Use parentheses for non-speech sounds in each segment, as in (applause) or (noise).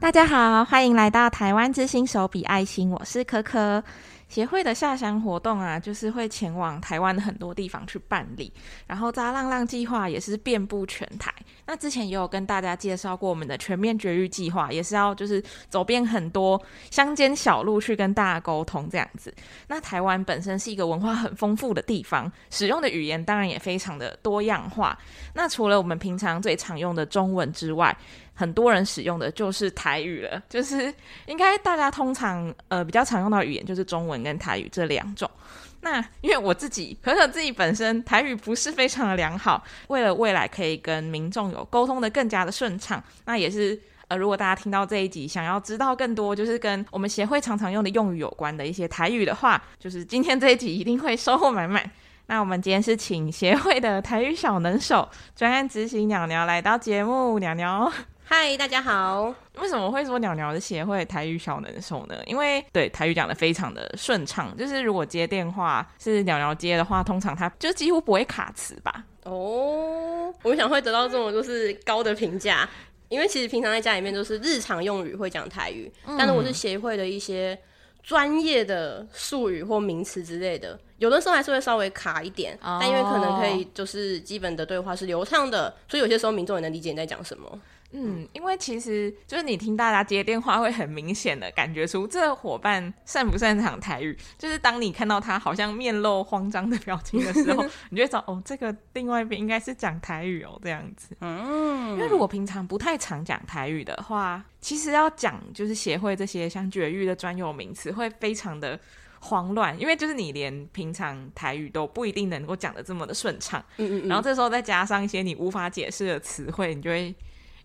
大家好，欢迎来到台湾之星手笔爱心，我是可可。协会的下乡活动啊，就是会前往台湾的很多地方去办理，然后扎浪浪计划也是遍布全台。那之前也有跟大家介绍过我们的全面绝育计划，也是要就是走遍很多乡间小路去跟大家沟通这样子。那台湾本身是一个文化很丰富的地方，使用的语言当然也非常的多样化。那除了我们平常最常用的中文之外，很多人使用的就是台语了，就是应该大家通常呃比较常用到的语言就是中文跟台语这两种。那因为我自己，可可自己本身台语不是非常的良好，为了未来可以跟民众有沟通的更加的顺畅，那也是呃如果大家听到这一集想要知道更多，就是跟我们协会常常用的用语有关的一些台语的话，就是今天这一集一定会收获满满。那我们今天是请协会的台语小能手专案执行鸟鸟来到节目，鸟鸟。嗨，大家好。为什么会说鸟鸟的协会台语小能手呢？因为对台语讲的非常的顺畅，就是如果接电话是鸟鸟接的话，通常它就几乎不会卡词吧。哦，我想会得到这种就是高的评价，因为其实平常在家里面都是日常用语会讲台语，嗯、但如果是协会的一些专业的术语或名词之类的，有的时候还是会稍微卡一点。哦、但因为可能可以就是基本的对话是流畅的，所以有些时候民众也能理解你在讲什么。嗯，因为其实就是你听大家接电话，会很明显的感觉出这个伙伴擅不擅长台语。就是当你看到他好像面露慌张的表情的时候，(laughs) 你就会找哦，这个另外一边应该是讲台语哦，这样子。嗯，因为如果平常不太常讲台语的话，其实要讲就是协会这些像绝育的专有名词，会非常的慌乱。因为就是你连平常台语都不一定能够讲的这么的顺畅。嗯嗯嗯。然后这时候再加上一些你无法解释的词汇，你就会。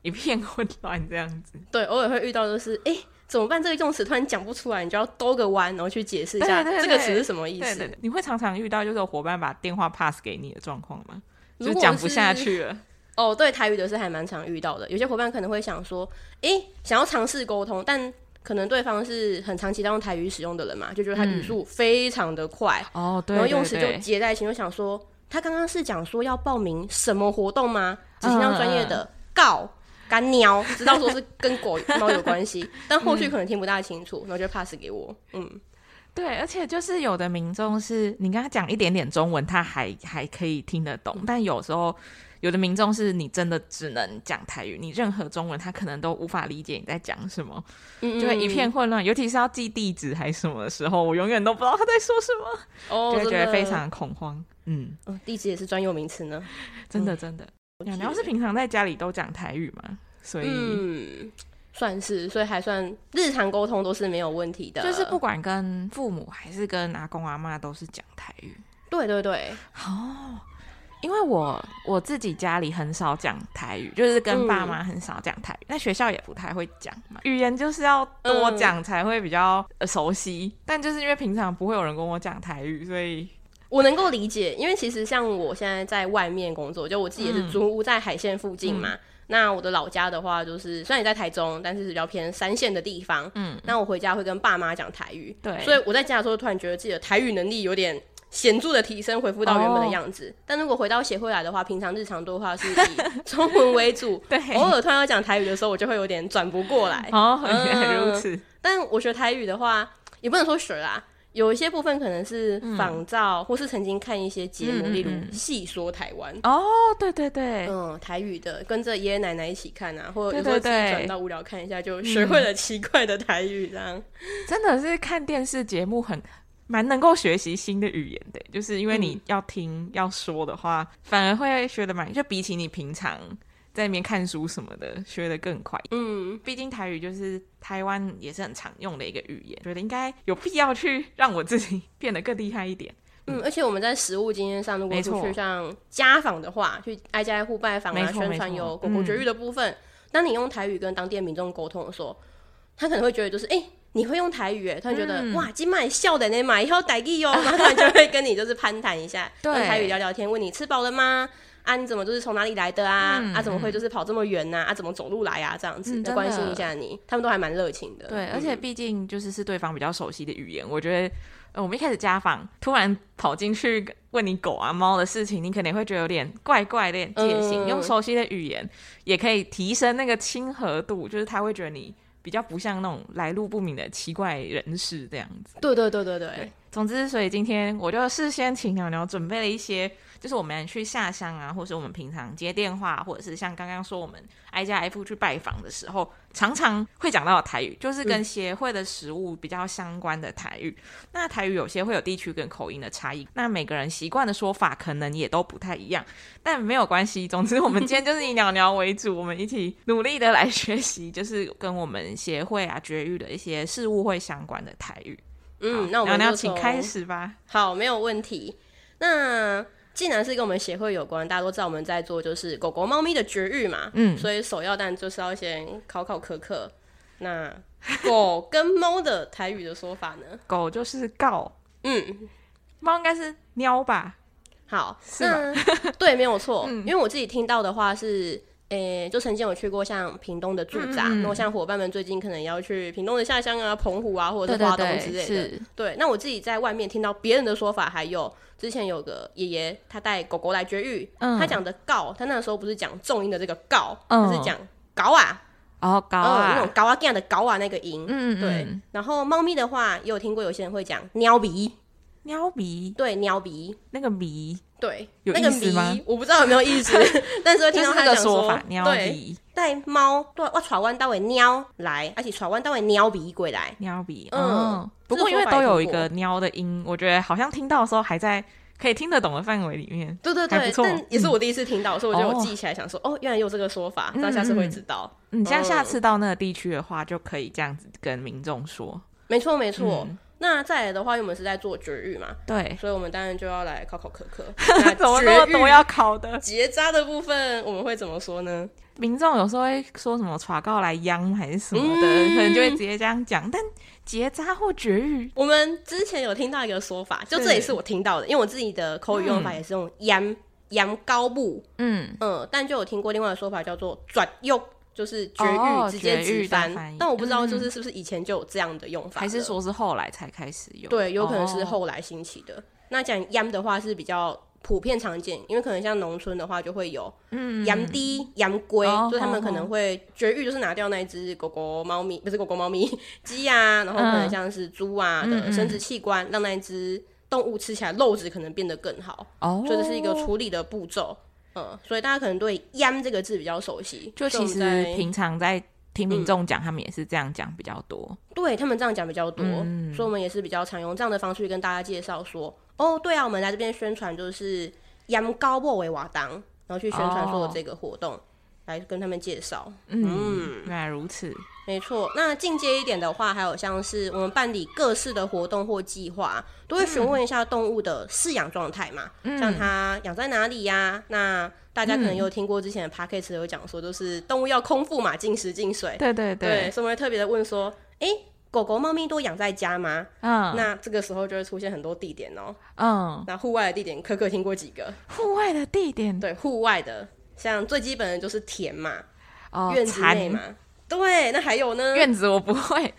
一片混乱这样子，对，偶尔会遇到，就是哎，怎么办？这个用词突然讲不出来，你就要兜个弯，然后去解释一下这个词是什么意思。对对对，你会常常遇到就是有伙伴把电话 pass 给你的状况吗？就讲不下去了。哦，对，台语的是还蛮常遇到的。有些伙伴可能会想说，哎，想要尝试沟通，但可能对方是很长期在用台语使用的人嘛，就觉得他语速非常的快，哦，对，然后用词就结在一起，就想说，他刚刚是讲说要报名什么活动吗？只是让专业的告。干鸟，(laughs) 知道说是跟狗猫有关系，(laughs) 但后续可能听不大清楚，然后就 pass 给我。嗯，对，而且就是有的民众是你跟他讲一点点中文，他还还可以听得懂，但有时候有的民众是你真的只能讲台语，你任何中文他可能都无法理解你在讲什么，嗯嗯就会一片混乱。尤其是要记地址还是什么的时候，我永远都不知道他在说什么，哦、就会觉得非常恐慌。嗯，哦、地址也是专有名词呢，真的真的。嗯鸟鸟是平常在家里都讲台语吗？所以、嗯、算是，所以还算日常沟通都是没有问题的。就是不管跟父母还是跟阿公阿妈都是讲台语。对对对，哦，因为我我自己家里很少讲台语，就是跟爸妈很少讲台语，那、嗯、学校也不太会讲嘛。语言就是要多讲才会比较熟悉，嗯、但就是因为平常不会有人跟我讲台语，所以。我能够理解，因为其实像我现在在外面工作，就我自己也是租屋在海线附近嘛。嗯、那我的老家的话，就是虽然也在台中，但是是比较偏三线的地方。嗯，那我回家会跟爸妈讲台语。对，所以我在家的时候，突然觉得自己的台语能力有点显著的提升，恢复到原本的样子。哦、但如果回到协会来的话，平常日常对话是以中文为主。(laughs) 对，偶尔突然要讲台语的时候，我就会有点转不过来。哦，原来如此。但我学台语的话，也不能说学啦。有一些部分可能是仿照，嗯、或是曾经看一些节目，例如《戏说台湾》哦，对对对，嗯，台语的，跟着爷爷奶奶一起看啊，或者有时候自己转到无聊看一下，就学会了奇怪的台语，这样、嗯、(laughs) 真的是看电视节目很蛮能够学习新的语言的，就是因为你要听、嗯、要说的话，反而会学得蛮，就比起你平常。在那边看书什么的，学得更快。嗯，毕竟台语就是台湾也是很常用的一个语言，觉得应该有必要去让我自己变得更厉害一点。嗯，而且我们在实务经验上，如果出去像家访的话，去挨家挨户拜访啊，宣传有狗狗绝育的部分，嗯、当你用台语跟当地民众沟通的时候，他可能会觉得就是，哎、欸，你会用台语，哎，他会觉得、嗯、哇，今麦笑的那嘛，以后台语哟，然后他就会跟你就是攀谈一下，(laughs) 对。用台语聊聊天，问你吃饱了吗？啊，你怎么就是从哪里来的啊？嗯、啊，怎么会就是跑这么远呢、啊？啊，怎么走路来啊？这样子，就、嗯、关心一下你，他们都还蛮热情的。对，而且毕竟就是是对方比较熟悉的语言，我觉得，呃，我们一开始家访，突然跑进去问你狗啊猫的事情，你肯定会觉得有点怪怪的、有点戒心。嗯、用熟悉的语言也可以提升那个亲和度，就是他会觉得你比较不像那种来路不明的奇怪人士这样子。对对对对对。对总之，所以今天我就事先请鸟鸟准备了一些。就是我们去下乡啊，或是我们平常接电话，或者是像刚刚说我们挨家挨户去拜访的时候，常常会讲到的台语，就是跟协会的食物比较相关的台语。嗯、那台语有些会有地区跟口音的差异，那每个人习惯的说法可能也都不太一样，但没有关系。总之，我们今天就是以鸟鸟为主，我们一起努力的来 (laughs) 学习，就是跟我们协会啊绝育的一些事物会相关的台语。嗯，那我们鸟鸟请开始吧。好，没有问题。那既然是跟我们协会有关，大家都知道我们在做就是狗狗、猫咪的绝育嘛，嗯，所以首要当然就是要先考考可可。那狗跟猫的台语的说法呢？狗就是告，嗯，猫应该是喵吧？好，是吗？对，没有错，(laughs) 嗯，因为我自己听到的话是。诶、欸，就曾经有去过像屏东的驻扎，然后、嗯、像伙伴们最近可能要去屏东的下乡啊、澎湖啊，或者是花东之类的。对，那我自己在外面听到别人的说法，还有之前有个爷爷，他带狗狗来绝育，嗯、他讲的“告”，他那个时候不是讲重音的这个“告”，嗯、是讲“搞啊”，哦，搞啊，那种“搞啊”这样的“搞啊”那个音。嗯，对。然后猫咪的话，也有听过有些人会讲“喵鼻”，喵鼻，对，喵鼻，那个鼻。对，有意思吗？我不知道有没有意思，但是会听到 (laughs) 他讲说，说法对，带猫，对，我带阮兜的猫来，而且带阮兜的猫鼻过来，喵鼻，嗯。不过因为都有一个“喵”的音，我觉得好像听到的时候还在可以听得懂的范围里面。对对对，但也是我第一次听到，所以我就记起来，想说，哦，原来有这个说法，那下次会知道。嗯，像下次到那个地区的话，就可以这样子跟民众说。没错，没错。那再来的话，因为我们是在做绝育嘛，对，所以我们当然就要来考考可可。(laughs) 怎么那么多要考的？结扎的部分我们会怎么说呢？民众有时候会说什么“耍告来央”还是什么的，嗯、可能就会直接这样讲。但结扎或绝育，我们之前有听到一个说法，就这也是我听到的，因为我自己的口语用法也是用“央央高部”，嗯嗯，但就有听过另外的说法叫做“转幼”。就是绝育直接直翻，但我不知道就是是不是以前就有这样的用法，还是说是后来才开始用？对，有可能是后来兴起的。那讲 yam 的话是比较普遍常见，因为可能像农村的话就会有 yam 滴 yam 龟，就他们可能会绝育，就是拿掉那一只狗狗、猫咪，不是狗狗、猫咪，鸡啊，然后可能像是猪啊的生殖器官，让那一只动物吃起来肉质可能变得更好。哦，所以这是一个处理的步骤。嗯，所以大家可能对“央”这个字比较熟悉。就其实平常在听民众讲，他们也是这样讲比较多。嗯、对他们这样讲比较多，嗯、所以我们也是比较常用这样的方式去跟大家介绍说：哦，对啊，我们来这边宣传就是“央高莫为瓦当”，然后去宣传说这个活动，哦、来跟他们介绍。嗯，嗯，原来如此。没错，那进阶一点的话，还有像是我们办理各式的活动或计划，都会询问一下动物的饲养状态嘛，嗯、像它养在哪里呀、啊？那大家可能有听过之前的 podcast 有讲说，就是动物要空腹嘛，进食进水。对对对，对，所以我会特别的问说，哎、欸，狗狗、猫咪都养在家吗？嗯，那这个时候就会出现很多地点哦、喔。嗯，那户外的地点，可可听过几个？户外的地点，对，户外的，像最基本的就是田嘛，哦、院子内嘛。对，那还有呢？院子我不会，(laughs)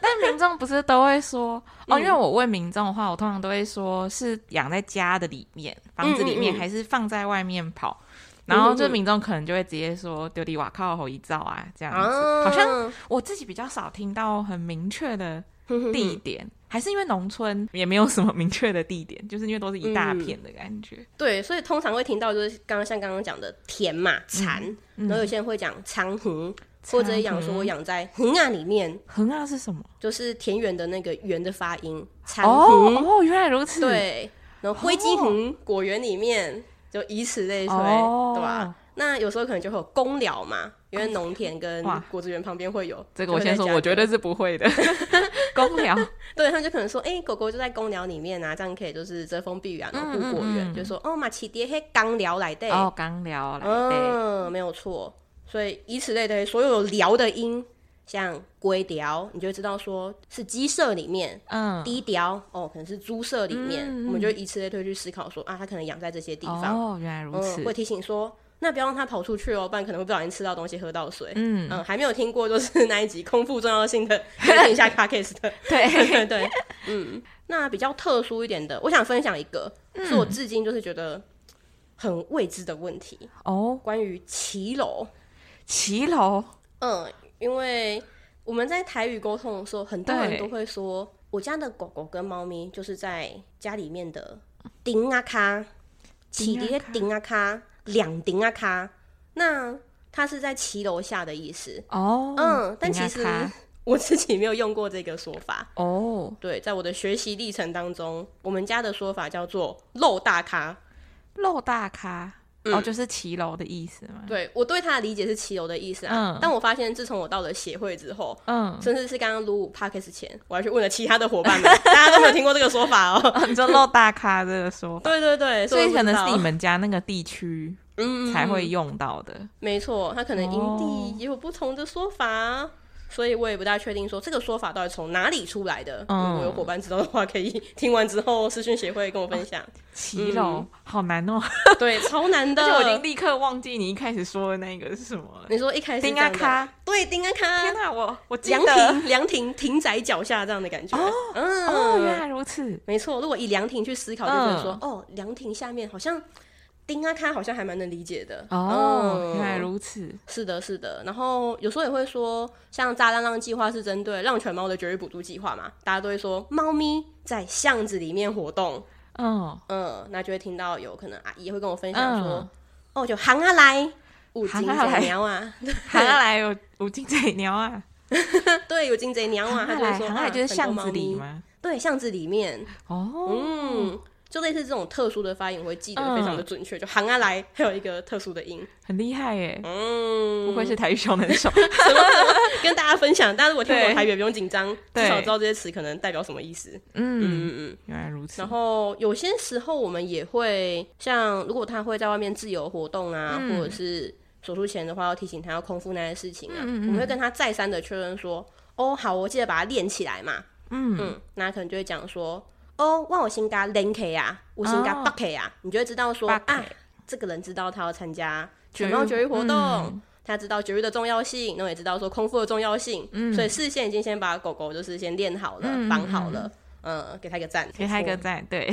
但民众不是都会说 (laughs) 哦？因为我问民众的话，我通常都会说是养在家的里面，房子里面，还是放在外面跑？然后就民众可能就会直接说丢地瓦靠后一照啊，这样子。啊、好像我自己比较少听到很明确的 (laughs) 地点，还是因为农村也没有什么明确的地点，就是因为都是一大片的感觉。嗯、对，所以通常会听到就是刚刚像刚刚讲的田嘛，蚕，然后有些人会讲仓湖。或者养说我养在横啊里面，横啊是什么？就是田园的那个园的发音。哦哦，原来如此。对，然后灰鸡横果园里面，就以此类推，对吧？那有时候可能就会有公寮嘛，因为农田跟果子园旁边会有。这个我先说，我绝对是不会的。(laughs) (laughs) 公寮，(laughs) 对，他就可能说，哎，狗狗就在公寮里面啊，这样可以就是遮风避雨啊，然后护果园，就说哦，马奇爹嘿刚寮来的哦，刚寮来的，嗯，没有错。所以以此类推，所有有寮的音，像龟寮，你就知道说是鸡舍里面；嗯，低寮哦，可能是猪舍里面。嗯、我们就以此类推去思考说啊，它可能养在这些地方。哦，原来如此。嗯、会提醒说，那不要让它跑出去哦，不然可能会不小心吃到东西、喝到水。嗯嗯，还没有听过就是那一集空腹重要性的，(laughs) 听一下 podcast 的。对对 (laughs) 对，嗯，那比较特殊一点的，我想分享一个，嗯、是我至今就是觉得很未知的问题哦，关于骑楼。骑楼，嗯，因为我们在台语沟通的时候，很多人都会说，我家的狗狗跟猫咪就是在家里面的顶啊卡，起叠顶啊卡，两顶啊卡。那它是在骑楼下的意思哦。嗯，但其实我自己没有用过这个说法哦。对，在我的学习历程当中，我们家的说法叫做漏大咖，漏大咖。哦，就是骑楼的意思嘛？对，我对他的理解是骑楼的意思啊。但我发现，自从我到了协会之后，嗯，甚至是刚刚录 podcast 前，我还去问了其他的伙伴们，大家都没有听过这个说法哦。你说“漏大咖”这个说法？对对对，所以可能是你们家那个地区嗯才会用到的。没错，他可能营地也有不同的说法。所以我也不大确定说这个说法到底从哪里出来的。嗯，如果有伙伴知道的话，可以 (laughs) 听完之后私讯协会跟我分享。骑楼、嗯、好难哦，(laughs) 对，超难的。(laughs) 而且我已经立刻忘记你一开始说的那个是什么了。你说一开始丁阿卡，对，丁阿卡。天哪，我我凉亭凉亭亭仔脚下这样的感觉。哦，嗯、哦，原来如此。没错，如果以凉亭去思考，就觉得说，嗯、哦，凉亭下面好像。丁啊，他好像还蛮能理解的。哦，嗯、原来如此，是的，是的。然后有时候也会说，像炸浪浪计划是针对浪犬猫的绝育补助计划嘛，大家都会说猫咪在巷子里面活动，嗯。嗯，那就会听到有可能阿姨会跟我分享说，嗯、哦，就行啊来，五金贼鸟啊，行啊来有五金贼鸟啊，(laughs) 对，有金贼鸟啊，他就会说，行啊来就是巷子里吗？对，巷子里面，哦，嗯。就类似这种特殊的发音，我会记得非常的准确。嗯、就行啊来，还有一个特殊的音，很厉害耶。嗯，不愧是台语小能手。(laughs) 跟大家分享，但是如果听不懂台语，不用紧张，至少知道这些词可能代表什么意思。嗯嗯嗯，原来如此。然后有些时候我们也会像，如果他会在外面自由活动啊，嗯、或者是手术前的话，要提醒他要空腹那些事情啊，我们会跟他再三的确认说：“哦，好，我记得把它练起来嘛。”嗯嗯，那可能就会讲说。哦，万我心加零 K 啊，我心加八 K 呀，你就会知道说啊，这个人知道他要参加犬猫绝育活动，他知道绝育的重要性，然后也知道说空腹的重要性，所以事先已经先把狗狗就是先练好了，绑好了，嗯，给他一个赞，给他一个赞，对。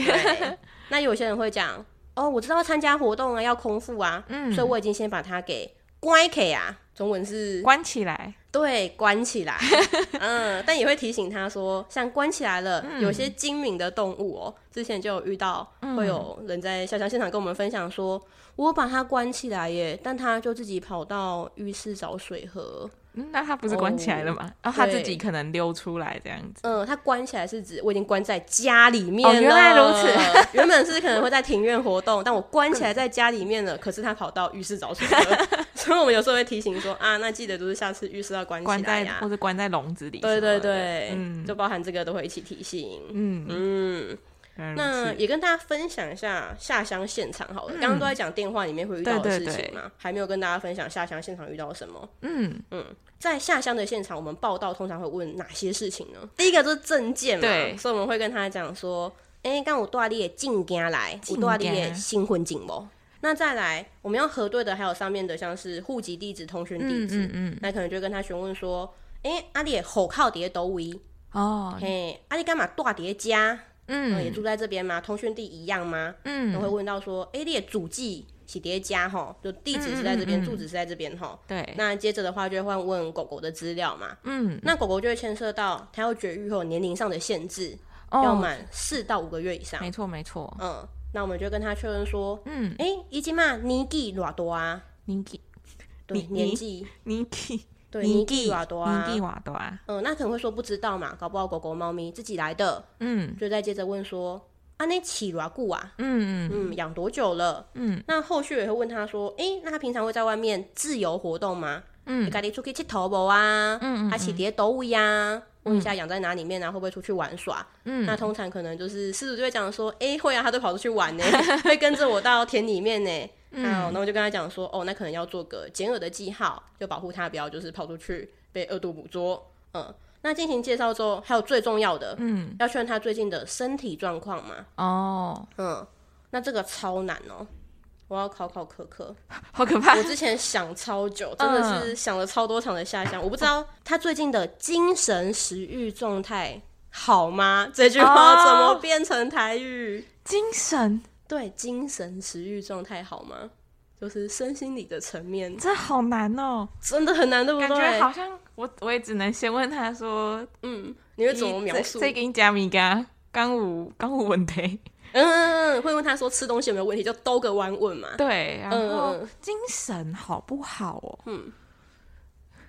那有些人会讲，哦，我知道要参加活动啊，要空腹啊，嗯。所以我已经先把它给关起啊，中文是关起来。对，关起来，(laughs) 嗯，但也会提醒他说，像关起来了，嗯、有些精明的动物哦、喔，之前就有遇到，会有人在下乡现场跟我们分享说，我把它关起来耶，但它就自己跑到浴室找水喝。嗯，那他不是关起来了吗？然后、他自己可能溜出来这样子。嗯，他关起来是指我已经关在家里面了。哦、原来如此，原本是可能会在庭院活动，但我关起来在家里面了。可是他跑到浴室找水喝，(laughs) 所以我们有时候会提醒说啊，那记得就是下次浴室要关起来呀、啊，或者关在笼子里。对对对，嗯，就包含这个都会一起提醒。嗯嗯。那也跟大家分享一下下乡现场好了。刚刚、嗯、都在讲电话里面会遇到的事情嘛，还没有跟大家分享下乡现场遇到什么。嗯嗯，在下乡的现场，我们报道通常会问哪些事情呢？第一个就是证件嘛，所以我们会跟他讲说，哎、欸，刚我带你的证件来，我带你的新婚证不？那再来，我们要核对的还有上面的，像是户籍地址、通讯地址。嗯，嗯，嗯，那可能就跟他询问说，哎、欸，阿、啊、你的户口伫倒位？哦，嘿，阿、啊、你干嘛带伫家？嗯，也住在这边吗？通讯地一样吗？嗯，然后会问到说，哎、欸，你的祖籍是叠家哈，就地址是在这边，住址是在这边哈。对，那接着的话就会问狗狗的资料嘛。嗯，那狗狗就会牵涉到它要绝育后年龄上的限制，哦、要满四到五个月以上。没错，没错。嗯，那我们就跟他确认说，嗯，哎、欸，已经嘛年纪多多啊？年纪，对，年纪，年纪。对，年纪瓦多啊，年纪瓦。嗯，那可能会说不知道嘛，搞不好狗狗、猫咪自己来的。嗯，就再接着问说，啊，那起偌久啊？嗯嗯嗯，养多久了？嗯，那后续也会问他说，哎，那他平常会在外面自由活动吗？嗯，家里出去佚佗无啊？嗯嗯，还起叠倒位呀？问一下养在哪里面啊？会不会出去玩耍？嗯，那通常可能就是饲主就会讲说，哎，会啊，他都跑出去玩呢，(laughs) 会跟着我到田里面呢。嗯，那我就跟他讲说，哦，那可能要做个剪耳的记号，就保护他不要就是跑出去被恶毒捕捉。嗯，那进行介绍之后，还有最重要的，嗯，要确认他最近的身体状况嘛。哦，嗯，那这个超难哦，我要考考可可，(laughs) 好可怕！我之前想超久，真的是想了超多场的下乡，我不知道他最近的精神食欲状态好吗？这句话怎么变成台语？精神。对，精神食欲状态好吗？就是身心理的层面。这好难哦，真的很难，对不对？感觉好像我我也只能先问他说，嗯，你会怎么描述？再给你加米嘎，刚无刚无问题。嗯嗯嗯，会问他说吃东西有没有问题，就兜个弯问嘛。对，然后精神好不好哦？嗯。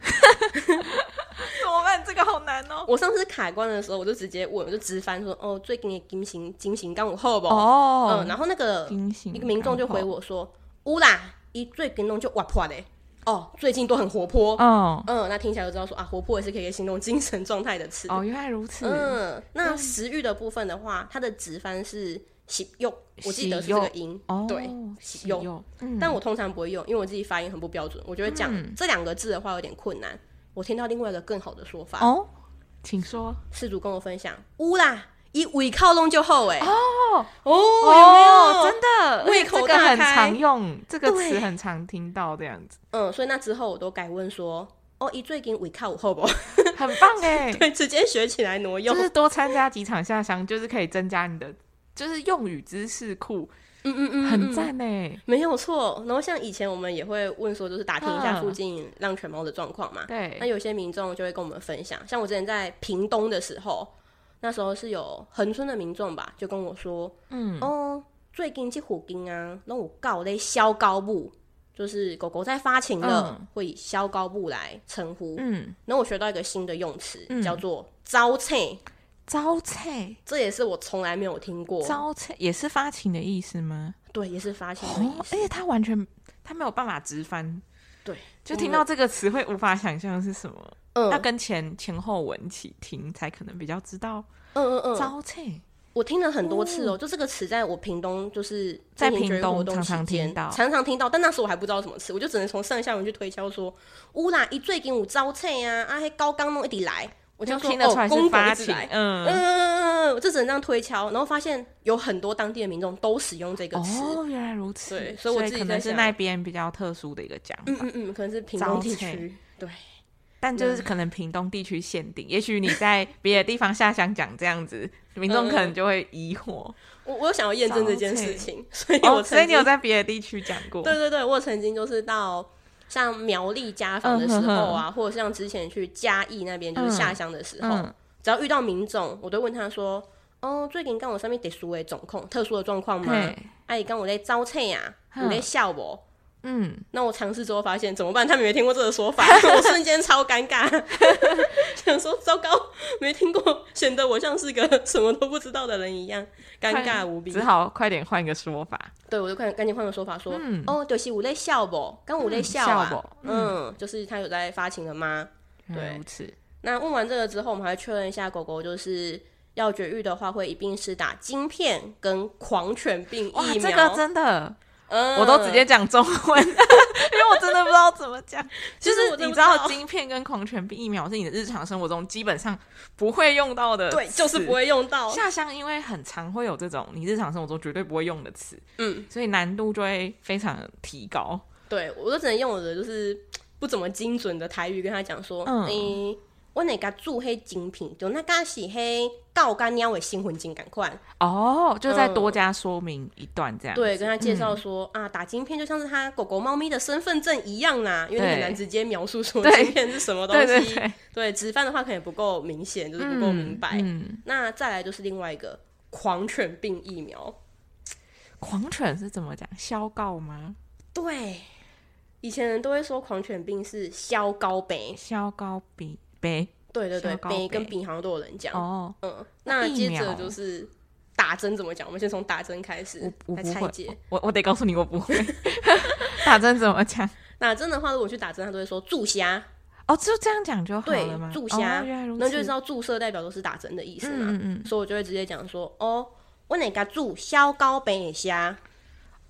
(laughs) (laughs) 怎么办？这个好难哦！我上次卡关的时候，我就直接问，我就直翻说：“哦，最近的金星金星刚有好不？”哦，嗯，然后那个一个民众就回我说：“乌啦，一最近弄就哇破嘞哦，最近都很活泼。”哦，嗯，那听起来就知道说啊，活泼也是可以形容精神状态的词。哦，原来如此。嗯，那食欲的部分的话，它的直翻是。喜用，我记得是这个音，对，喜用。但我通常不会用，因为我自己发音很不标准。我觉得讲这两个字的话有点困难。我听到另外一个更好的说法哦，请说。事主跟我分享，乌啦，以胃靠拢就好哎。哦哦，有没有？真的，胃口大开，很常用这个词，很常听到这样子。嗯，所以那之后我都改问说，哦，一最近胃靠好不？很棒哎，(laughs) 对，直接学起来挪用，就是多参加几场下乡，就是可以增加你的。就是用语知识库，嗯嗯嗯，很赞呢，没有错。然后像以前我们也会问说，就是打听一下附近浪犬猫的状况嘛。对，那有些民众就会跟我们分享，像我之前在屏东的时候，那时候是有恒春的民众吧，就跟我说，嗯哦，最近这附近啊，那我告咧消高布，就是狗狗在发情了，嗯、会以消高布来称呼。嗯，然后我学到一个新的用词，嗯、叫做招菜。招菜，这也是我从来没有听过。招菜也是发情的意思吗？对，也是发情的意思。而且他完全他没有办法直翻，对，就听到这个词会无法想象是什么。嗯，要跟前前后文起听才可能比较知道。嗯嗯嗯，招菜，我听了很多次哦。就这个词，在我屏东就是在屏东常常听到，常常听到。但那时候我还不知道什么词，我就只能从上下文去推敲说，乌啦，一最近有招菜啊，啊，还高刚弄一滴来。我就听得出来是发情，嗯嗯嗯嗯，我就只能这样推敲，然后发现有很多当地的民众都使用这个词。哦，原来如此。对，所以我自己可能是那边比较特殊的一个讲法。嗯嗯嗯，可能是屏东地区。对，但就是可能屏东地区限定，也许你在别的地方下乡讲这样子，民众可能就会疑惑。我我有想要验证这件事情，所以我所以你有在别的地区讲过？对对对，我曾经就是到。像苗栗家访的时候啊，或者像之前去嘉义那边就是下乡的时候，只要遇到民众，我都问他说：“哦，最近跟我上面特殊的状况，特殊的状况吗？阿姨跟我在招菜呀，你在笑不？”嗯，那我尝试之后发现怎么办？他们没听过这个说法，(laughs) 我瞬间超尴尬，(laughs) 想说糟糕，没听过，显得我像是个什么都不知道的人一样，尴尬无比，只好快点换个说法。对，我就快赶紧换个说法说，嗯、哦，就是我在笑不，刚我在笑啊，嗯，嗯，就是他有在发情了吗？对，如此。那问完这个之后，我们还确认一下狗狗就是要绝育的话，会一并是打晶片跟狂犬病疫苗，这个真的。我都直接讲中文，(laughs) 因为我真的不知道怎么讲。(laughs) 其实你知道，晶片跟狂犬病疫苗是你的日常生活中基本上不会用到的，对，就是不会用到。下乡因为很常会有这种你日常生活中绝对不会用的词，嗯，所以难度就会非常提高。对，我都只能用我的就是不怎么精准的台语跟他讲说，嗯。欸我那个注黑精品，就那个是黑高干鸟的新魂金赶快哦，就再多加说明一段这样、嗯。对，跟他介绍说、啊，打晶片就像是他狗狗、猫咪的身份证一样啦，因为你很难直接描述说晶片是什么东西。对，对，对，对，直翻的话可能不够明显，就是不够明白。嗯、那再来就是另外一个狂犬病疫苗，狂犬是怎么讲？消告吗？对，以前人都会说狂犬病是消高鼻，消高鼻。对对对，鼻跟鼻好像都有人讲。哦，嗯，那接着就是打针怎么讲？我们先从打针开始来拆解。我我得告诉你，我不会 (laughs) 打针怎么讲？打针的话，如果去打针，他都会说注虾。哦，就这样讲就好了吗？注虾，那就知道注射代表都是打针的意思嘛。嗯嗯，所以我就会直接讲说，哦，我哪个注消高鼻虾？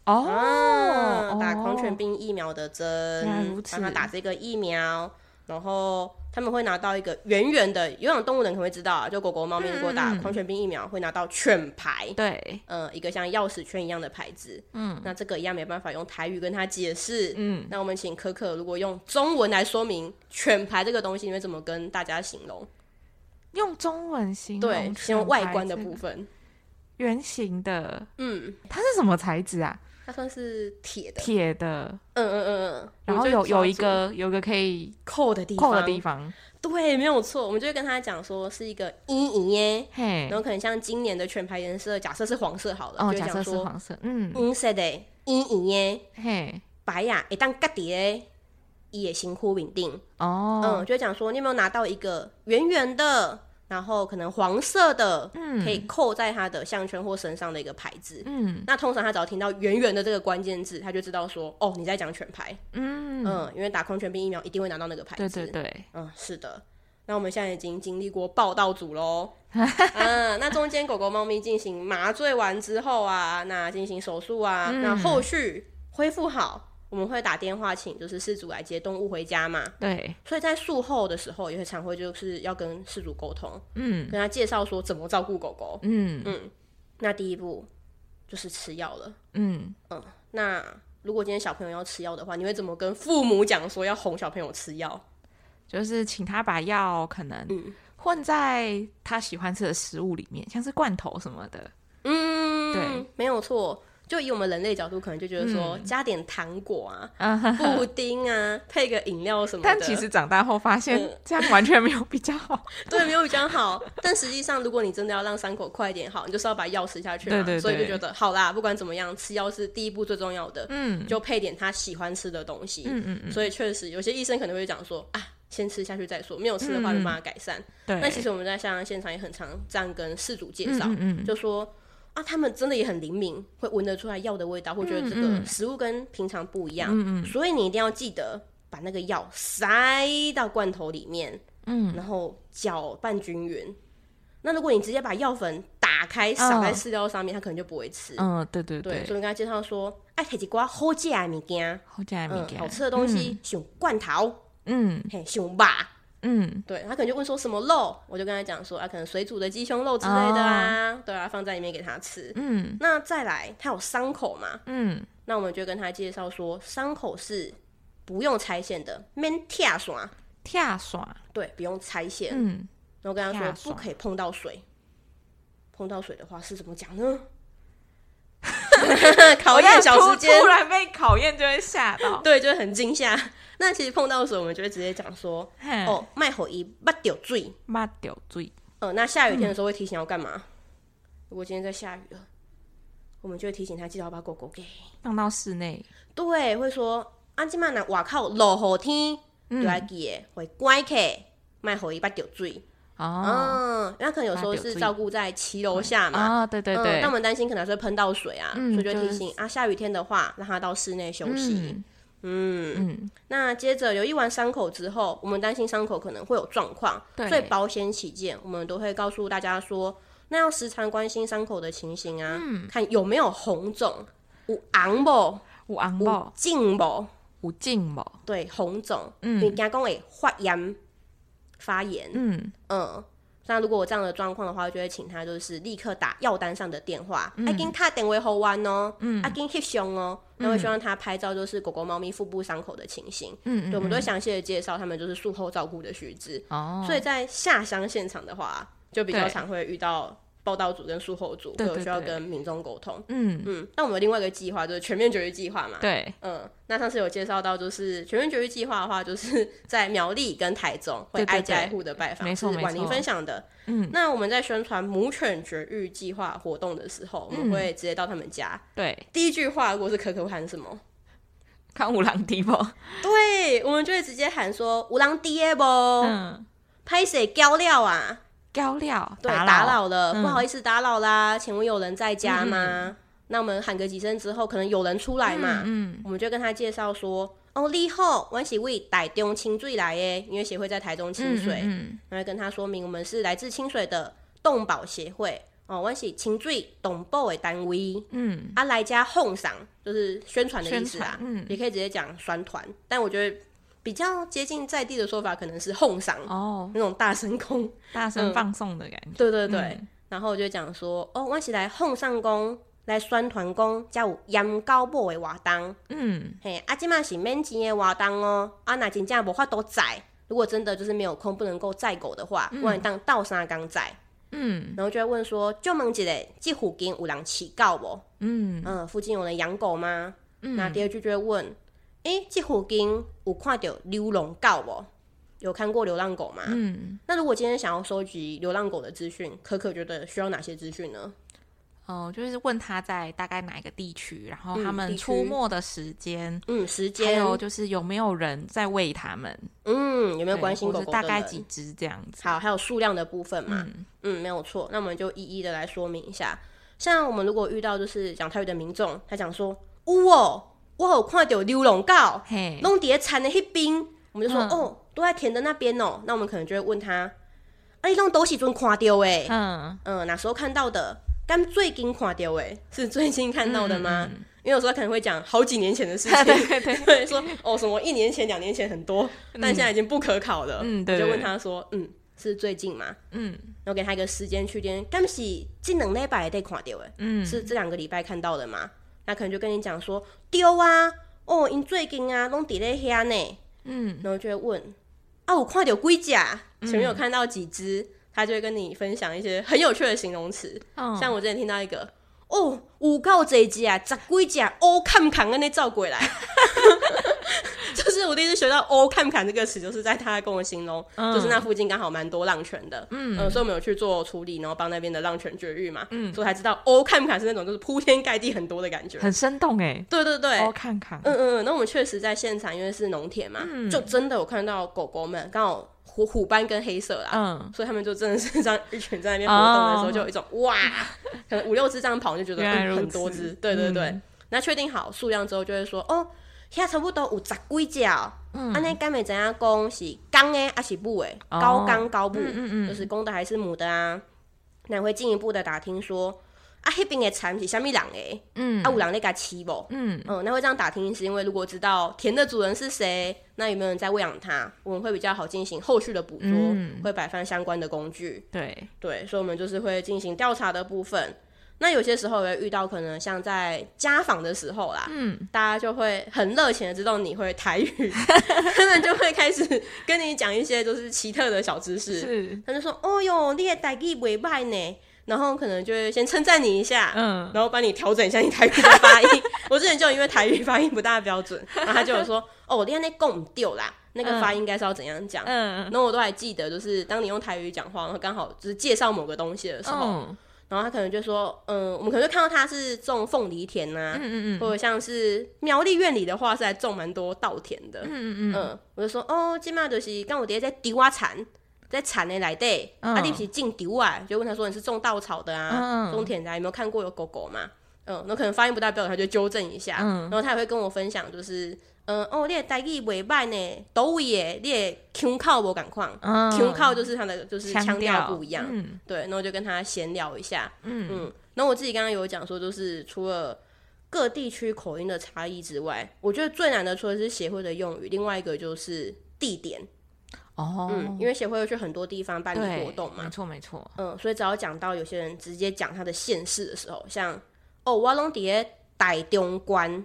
哦，打狂犬病疫苗的针，让他打这个疫苗，然后。他们会拿到一个圆圆的，有养动物的人可能会知道啊，就狗狗、猫咪如果打狂犬病疫苗，会拿到犬牌，对，嗯，一个像钥匙圈一样的牌子，嗯，那这个一样没办法用台语跟他解释，嗯，那我们请可可如果用中文来说明犬牌这个东西，你会怎么跟大家形容？用中文形容，对，形容外观的部分，圆形的，嗯，它是什么材质啊？它算是铁的，铁的，嗯嗯嗯嗯，然后有有一个有一个可以扣的地方，扣的地方，对，没有错，我们就会跟他讲说是一个阴影耶，嘿，然后可能像今年的全牌颜色，假设是黄色好了，哦，就假设是黄色，嗯，阴色的阴影耶，嘿，白呀，一旦隔底也行乎稳定，哦，嗯，就会讲说你有没有拿到一个圆圆的。然后可能黄色的，嗯，可以扣在他的项圈或身上的一个牌子，嗯，那通常他只要听到圆圆的这个关键字，他就知道说，哦，你在讲犬牌，嗯。嗯，因为打狂犬病疫苗一定会拿到那个牌子，对对对，嗯，是的。那我们现在已经经历过报道组喽，(laughs) 嗯，那中间狗狗、猫咪进行麻醉完之后啊，那进行手术啊，嗯、那后续恢复好。我们会打电话请就是事主来接动物回家嘛？对，所以在术后的时候也会常会就是要跟事主沟通，嗯，跟他介绍说怎么照顾狗狗，嗯嗯。那第一步就是吃药了，嗯嗯。那如果今天小朋友要吃药的话，你会怎么跟父母讲说要哄小朋友吃药？就是请他把药可能混在他喜欢吃的食物里面，像是罐头什么的，嗯，对，没有错。就以我们人类角度，可能就觉得说加点糖果啊、嗯、布丁啊，(laughs) 配个饮料什么的。但其实长大后发现，这样完全没有比较好。嗯、(laughs) 对，没有比较好。但实际上，如果你真的要让伤口快一点好，你就是要把药吃下去嘛。对对对。所以就觉得好啦，不管怎么样，吃药是第一步最重要的。嗯。就配点他喜欢吃的东西。嗯嗯嗯。所以确实，有些医生可能会讲说啊，先吃下去再说，没有吃的话没办法改善。对。那其实我们在像现场也很常这样跟事主介绍，嗯嗯嗯就说。啊，他们真的也很灵敏，会闻得出来药的味道，会觉得这个食物跟平常不一样。嗯嗯。所以你一定要记得把那个药塞到罐头里面，嗯，然后搅拌均匀。那如果你直接把药粉打开撒在饲料上面，它可能就不会吃。嗯，对对对。所以跟他介绍说，哎，摕一寡好食的物件，好食的物件，好吃的东西，像罐头，嗯，嘿，像肉。嗯，对，他可能就问说什么肉，我就跟他讲说啊，可能水煮的鸡胸肉之类的啊，哦、对啊，放在里面给他吃。嗯，那再来，他有伤口嘛？嗯，那我们就跟他介绍说，伤口是不用拆线的，免贴刷，贴刷，对，不用拆线。嗯，然后跟他说不可以碰到水，碰到水的话是怎么讲呢？(laughs) 考验小时间，突然被考验就会吓到，(laughs) 对，就会很惊吓。(laughs) 那其实碰到的时候，我们就会直接讲说，哦，卖火一八掉水，八掉水。呃，那下雨天的时候会提醒要干嘛？嗯、如果今天在下雨了，我们就会提醒他记得要把狗狗给放到室内。对，会说啊，今晚呢，外口落雨天，就要记得会关起，卖火一八掉水。哦，嗯，那可能有时候是照顾在骑楼下嘛，啊、哦，对对对，那、嗯、我们担心可能是会喷到水啊，嗯、所以就提醒、就是、啊，下雨天的话，让他到室内休息。嗯。嗯，嗯，那接着留意完伤口之后，我们担心伤口可能会有状况，所以保险起见，我们都会告诉大家说，那要时常关心伤口的情形啊，嗯、看有没有红肿、有昂不、有昂不、有肿不、有肿不，对，红肿，嗯，你讲讲会发炎。发炎，嗯。嗯，那如果我这样的状况的话，就会请他就是立刻打药单上的电话，阿金他点位喉弯哦，阿金很凶哦，那会希望他拍照，就是狗狗、猫咪腹部伤口的情形，嗯，对，我们都会详细的介绍他们就是术后照顾的须知，哦，所以在下乡现场的话，就比较常会遇到。报道组跟术后组都有需要跟民众沟通，嗯嗯。那我们有另外一个计划就是全面绝育计划嘛，对，嗯。那上次有介绍到，就是全面绝育计划的话，就是 (laughs) 在苗栗跟台中会挨家挨户的拜访，是婉玲分享的。嗯。那我们在宣传母犬绝育计划活动的时候，我们会直接到他们家。对。第一句话如果是可可会喊什么？(laughs) 看五郎弟不？对，我们就会直接喊说五郎爹不？嗯。拍谁胶料啊？交料，对，打扰了，嗯、不好意思打扰啦，请问有人在家吗？嗯、那我们喊个几声之后，可能有人出来嘛，嗯，嗯。我们就跟他介绍说，哦，你好，我是为台中清水来耶，因为协会在台中清水，嗯，然后、嗯、跟他说明我们是来自清水的动保协会，哦，我是清水动保的单位，嗯，啊来家奉上就是宣传的意思啊，嗯，也可以直接讲宣传，但我觉得。比较接近在地的说法，可能是哄嗓哦，那种大声公、(laughs) 大声放送的感觉。对对对，然后我就讲说，哦，我是来哄上公，来宣传公，才有养狗母的活动。嗯，嘿，啊，这嘛是免钱的活动哦。啊，那真正无法度载，如果真的就是没有空，不能够载狗的话，我当倒三缸载。嗯，然后就会问说，就问一下，这附近有人饲狗不？嗯嗯，附近有人养狗吗？嗯，那第二句就会问，哎、欸，这附近有看到流浪狗不？有看过流浪狗吗？嗯，那如果今天想要收集流浪狗的资讯，可可觉得需要哪些资讯呢？哦，就是问他在大概哪一个地区，然后他们出没的时间，嗯，时间，还有就是有没有人在喂他们，嗯，有没有关心狗狗，大概几只这样子。好，还有数量的部分嘛，嗯，嗯，没有错。那我们就一一的来说明一下。像我们如果遇到就是讲泰语的民众，他讲说，呜哦，我有看到流浪狗，嘿，弄碟产的那边，我们就说，嗯、哦，都在田的那边哦。那我们可能就会问他，哎，弄东西准看到哎，嗯。嗯，哪时候看到的？刚最近看到诶，(laughs) 是最近看到的吗？因为有时候可能会讲好几年前的事情，(laughs) 对对 (laughs) 对，说哦什么一年前、两年前很多，嗯、但现在已经不可考了。嗯，对，对，就问他说，嗯，是最近吗？嗯，然后给他一个时间区间，刚是这两礼拜得看到诶，嗯，是这两个礼拜看到的吗？那可能就跟你讲说丢啊，哦，因最近啊，拢伫咧遐呢，嗯，然后就会问啊，我看到龟甲？前面有看到几只？他就会跟你分享一些很有趣的形容词，oh. 像我之前听到一个，哦，五告这一只啊，十几只哦，看不看跟那照过来，(laughs) (laughs) 就是我第一次学到哦，看不看这个词，就是在他跟我形容，oh. 就是那附近刚好蛮多浪犬的，嗯、呃，所以我们有去做处理，然后帮那边的浪犬绝育嘛，嗯，所以才知道哦，看不看是那种就是铺天盖地很多的感觉，很生动哎，对对对，哦，看看，嗯嗯，那我们确实在现场，因为是农田嘛，嗯、就真的有看到狗狗们刚好。虎虎斑跟黑色啦，嗯，所以他们就真的是 (laughs) 这样一群在那边活动的时候，就有一种、哦、哇，可能五六只这样跑，就觉得很多只，对对对。嗯、那确定好数量之后，就会说哦，现在差不多有十几只，嗯，安尼敢会知影讲是公的还是母的？高公高母，嗯嗯，就是公的还是母的啊？那会进一步的打听说。啊，迄边的蚕是虾米人诶？嗯，啊，有人咧甲吃无？嗯嗯，那会这样打听，是因为如果知道田的主人是谁，那有没有人在喂养它，我们会比较好进行后续的捕捉，嗯、会摆放相关的工具。对对，所以我们就是会进行调查的部分。那有些时候也会遇到，可能像在家访的时候啦，嗯，大家就会很热情的知道你会台语，(laughs) 他们就会开始跟你讲一些就是奇特的小知识。是，他就说：“哦哟，你的台语袂歹呢。”然后可能就会先称赞你一下，嗯，然后帮你调整一下你台语的发音。(laughs) 我之前就因为台语发音不大标准，然后他就有说，哦，我练那讲唔对啦，那个发音应该是要怎样讲？嗯，然后我都还记得，就是当你用台语讲话，然后刚好就是介绍某个东西的时候，嗯、然后他可能就说，嗯，我们可能就看到他是种凤梨田呐、啊，嗯嗯嗯，或者像是苗栗院里的话是还种蛮多稻田的，嗯嗯嗯，我就说，哦，今嘛就是刚我爹在丢啊产。在产的来对，嗯、啊，你是种稻啊？就问他说你是种稻草的啊，种、嗯、田的、啊，有没有看过有狗狗嘛？嗯，那可能发音不大标准，他就纠正一下。嗯，然后他也会跟我分享，就是，嗯，哦，你的台语袂歹呢，倒位的，你的腔口无共款，腔口、嗯、就是他的就是腔调不一样。嗯，对，然后就跟他闲聊一下。嗯。嗯，然后我自己刚刚有讲说，就是除了各地区口音的差异之外，我觉得最难的除了是协会的用语，另外一个就是地点。哦，嗯，因为协会要去很多地方办理活动嘛，没错没错，嗯，所以只要讲到有些人直接讲他的县市的时候，像哦，我拢伫台中关，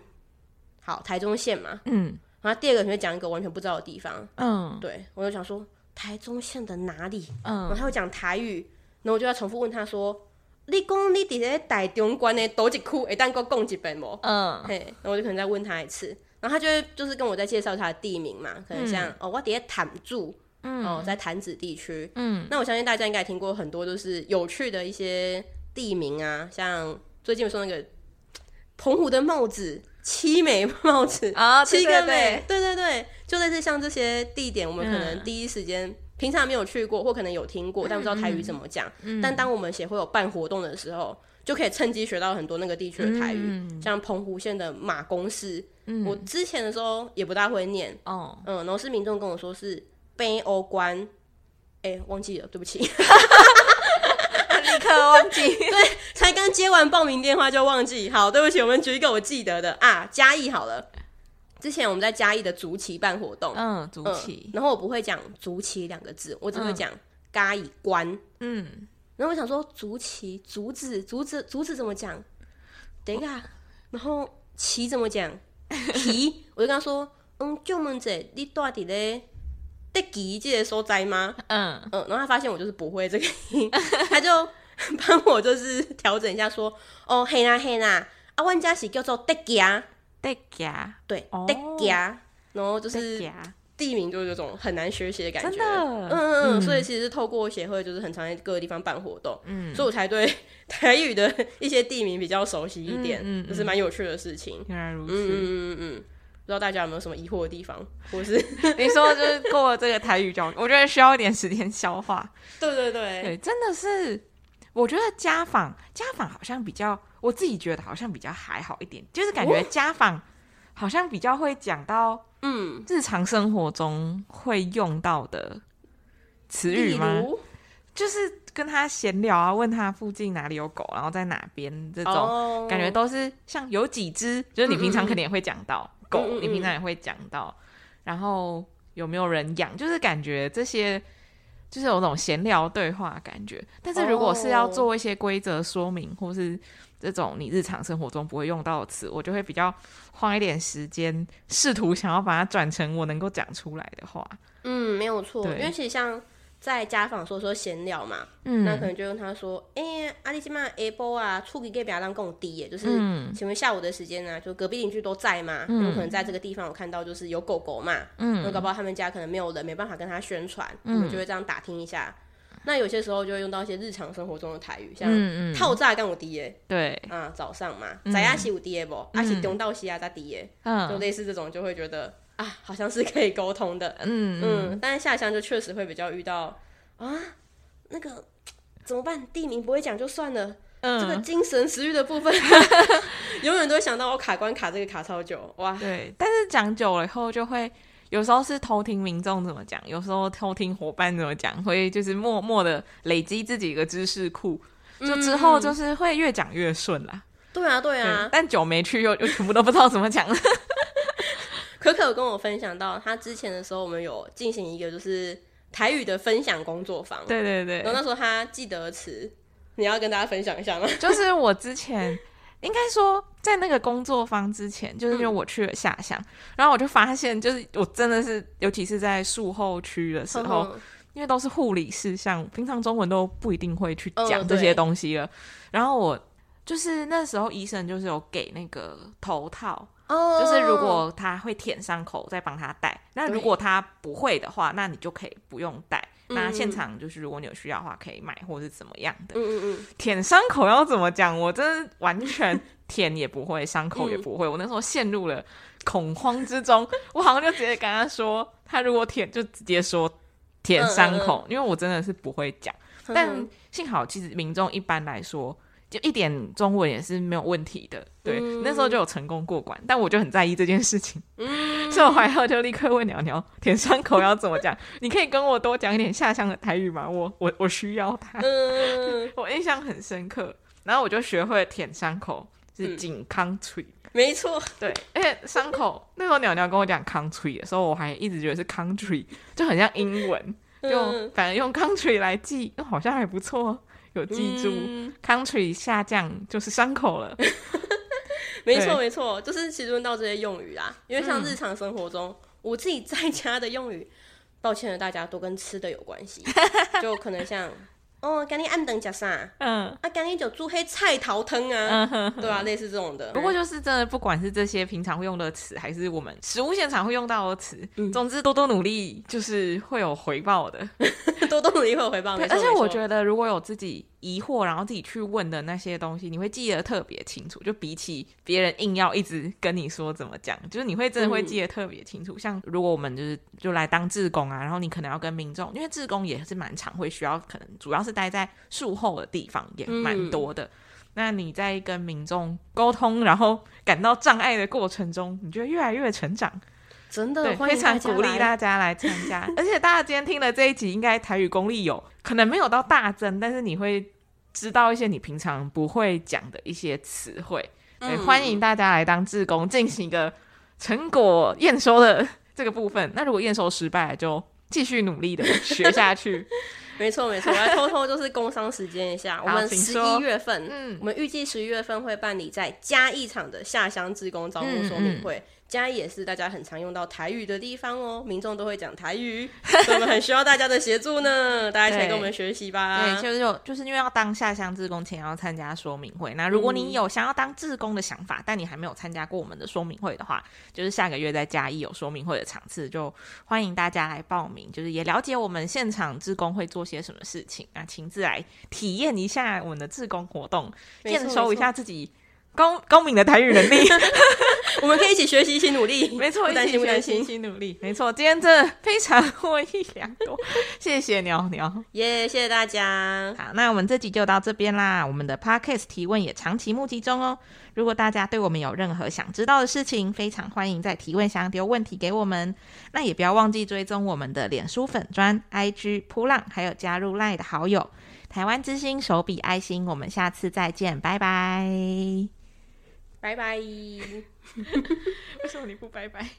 好，台中县嘛，嗯，然后第二个你会讲一个完全不知道的地方，嗯，对，我就想说台中县的哪里，嗯，然后他会讲台语，然后我就要重复问他说，你讲你伫咧台中关的多一区，会当够讲一遍无？嗯，嘿，然后我就可能再问他一次，然后他就会就是跟我在介绍他的地名嘛，可能像、嗯、哦，我伫咧潭住。嗯、哦，在潭子地区，嗯，那我相信大家应该听过很多就是有趣的一些地名啊，像最近我说那个澎湖的帽子，七枚帽子啊，七个美，对。对对，就类似像这些地点，我们可能第一时间、嗯、平常没有去过，或可能有听过，但不知道台语怎么讲。嗯、但当我们协会有办活动的时候，就可以趁机学到很多那个地区的台语，嗯、像澎湖县的马公市，嗯、我之前的时候也不大会念，哦，嗯，然后是民众跟我说是。北欧关，哎、欸，忘记了，对不起，立 (laughs) 刻 (laughs) 忘记。对，才刚接完报名电话就忘记。好，对不起，我们举一个我记得的啊，嘉义好了。之前我们在嘉义的竹崎办活动，嗯，竹崎、嗯，然后我不会讲竹崎两个字，我只会讲嘉义关，嗯，然后我想说竹崎竹子竹子竹子怎么讲？等一下，然后崎怎么讲？(laughs) 崎，我就跟他说，嗯，就问者你到底咧？得记这个所在吗？嗯嗯，然后他发现我就是不会这个音，他就 (laughs) 帮我就是调整一下说，说哦嘿啦嘿啦，啊，阮家是叫做德家，德家，对，哦、得家，然后就是地名就是这种很难学习的感觉，嗯嗯嗯，所以其实是透过协会就是很常在各个地方办活动，嗯，所以我才对 (laughs) 台语的一些地名比较熟悉一点，嗯，就是蛮有趣的事情，原来如此，嗯嗯嗯嗯。不知道大家有没有什么疑惑的地方，或是 (laughs) 你说就是过了这个台语教育，我觉得需要一点时间消化。对对对，对，真的是，我觉得家访家访好像比较，我自己觉得好像比较还好一点，就是感觉家访好像比较会讲到嗯日常生活中会用到的词语吗？就是跟他闲聊啊，问他附近哪里有狗，然后在哪边这种、哦、感觉都是像有几只，就是你平常肯定也会讲到。嗯嗯狗，你平常也会讲到，然后有没有人养？就是感觉这些就是有种闲聊对话感觉。但是如果是要做一些规则说明，哦、或是这种你日常生活中不会用到的词，我就会比较花一点时间，试图想要把它转成我能够讲出来的话。嗯，没有错，因为其实像。在家访说说闲聊嘛，嗯，那可能就用他说，哎、欸，阿里吉嘛，下晡啊，厝里隔壁人跟我滴耶，就是，请问下午的时间呢、啊，就隔壁邻居都在嘛，嗯，有可能在这个地方我看到就是有狗狗嘛，嗯，那搞不好他们家可能没有人，没办法跟他宣传，嗯，我们就会这样打听一下。那有些时候就会用到一些日常生活中的台语，像套炸跟我滴耶，对，啊，早上嘛，早上是有滴耶不，还是中到西啊在滴耶，嗯，就类似这种就会觉得。啊，好像是可以沟通的，嗯嗯，但是下乡就确实会比较遇到啊，那个 (tsk) 怎么办？地名不会讲就算了，嗯，这个精神食欲的部分，(laughs) 永远都会想到我卡关卡这个卡超久，哇，对，但是讲久了以后就会，有时候是偷听民众怎么讲，有时候偷听伙伴怎么讲，会就是默默的累积自己一个知识库，就之后就是会越讲越顺啦。对啊，对啊，但久没去又又全部都不知道怎么讲了。可可跟我分享到，他之前的时候，我们有进行一个就是台语的分享工作坊。对对对。然后那时候他记得词，你要跟大家分享一下吗？(laughs) 就是我之前应该说在那个工作坊之前，就是因为我去了下乡，嗯、然后我就发现，就是我真的是，尤其是在术后区的时候，呵呵因为都是护理事项，平常中文都不一定会去讲这些东西了。嗯、然后我就是那时候医生就是有给那个头套。Oh, 就是如果他会舔伤口，再帮他戴。那如果他不会的话，那你就可以不用戴。嗯、那现场就是如果你有需要的话，可以买或是怎么样的。嗯嗯嗯。舔伤口要怎么讲？我真的完全舔也不会，伤口也不会。(laughs) 我那时候陷入了恐慌之中，我好像就直接跟他说，他如果舔就直接说舔伤口，嗯嗯嗯，因为我真的是不会讲。但幸好，其实民众一般来说。就一点中文也是没有问题的，对，嗯、那时候就有成功过关，但我就很在意这件事情，嗯、(laughs) 所以我怀后就立刻问鸟鸟舔伤口要怎么讲？你可以跟我多讲一点下乡的台语吗？我我我需要它，嗯、(laughs) 我印象很深刻，然后我就学会了舔伤口是紧康脆，没错，对，而且伤口那时候鸟鸟跟我讲 country 的时候，我还一直觉得是 country，就很像英文，就反正用 country 来记，好像还不错。有记住、嗯、，country 下降就是伤口了。(laughs) 没错没错，就是其实问到这些用语啊，因为像日常生活中、嗯、我自己在家的用语，抱歉了大家都跟吃的有关系，(laughs) 就可能像。哦，今天暗等加啥？嗯，啊，今天就煮黑菜头汤啊，对啊，类似这种的。不过就是真的，不管是这些平常会用的词，还是我们食物现场会用到的词，嗯、总之多多努力就是会有回报的。(laughs) 多多努力会有回报，而且我觉得如果有自己。疑惑，然后自己去问的那些东西，你会记得特别清楚。就比起别人硬要一直跟你说怎么讲，就是你会真的会记得特别清楚。嗯、像如果我们就是就来当志工啊，然后你可能要跟民众，因为志工也是蛮常会需要，可能主要是待在术后的地方也蛮多的。嗯、那你在跟民众沟通，然后感到障碍的过程中，你就会越来越成长。真的，非常鼓励大家来参加。(laughs) 而且大家今天听了这一集，应该台语功力有可能没有到大增，但是你会。知道一些你平常不会讲的一些词汇，嗯，欢迎大家来当志工，进行一个成果验收的这个部分。那如果验收失败，就继续努力的学下去。没 (laughs) 错没错，我来偷偷就是工商时间一下，我们十一月份，嗯，我们预计十一月份会办理在嘉义场的下乡志工招募说明会。嗯嗯嘉义也是大家很常用到台语的地方哦，民众都会讲台语，所以我们很需要大家的协助呢，大家一起跟我们学习吧。对，就是有，就是因为要当下乡志工前要参加说明会，那如果你有想要当志工的想法，嗯、但你还没有参加过我们的说明会的话，就是下个月在嘉义有说明会的场次，就欢迎大家来报名，就是也了解我们现场志工会做些什么事情那，亲自来体验一下我们的志工活动，验收一下自己。公公民的台语能力，(laughs) 我们可以一起学习，一起努力。(laughs) 没错，一起学习，一起努力。没错，今天真的非常获益良多，谢谢鸟鸟，耶，谢谢大家。好，那我们这集就到这边啦。我们的 Podcast 提问也长期募集中哦。如果大家对我们有任何想知道的事情，非常欢迎在提问箱丢问题给我们。那也不要忘记追踪我们的脸书粉砖、IG 扑浪，还有加入 LINE 的好友。台湾之星手笔爱心，我们下次再见，拜拜。拜拜。(laughs) 为什么你不拜拜？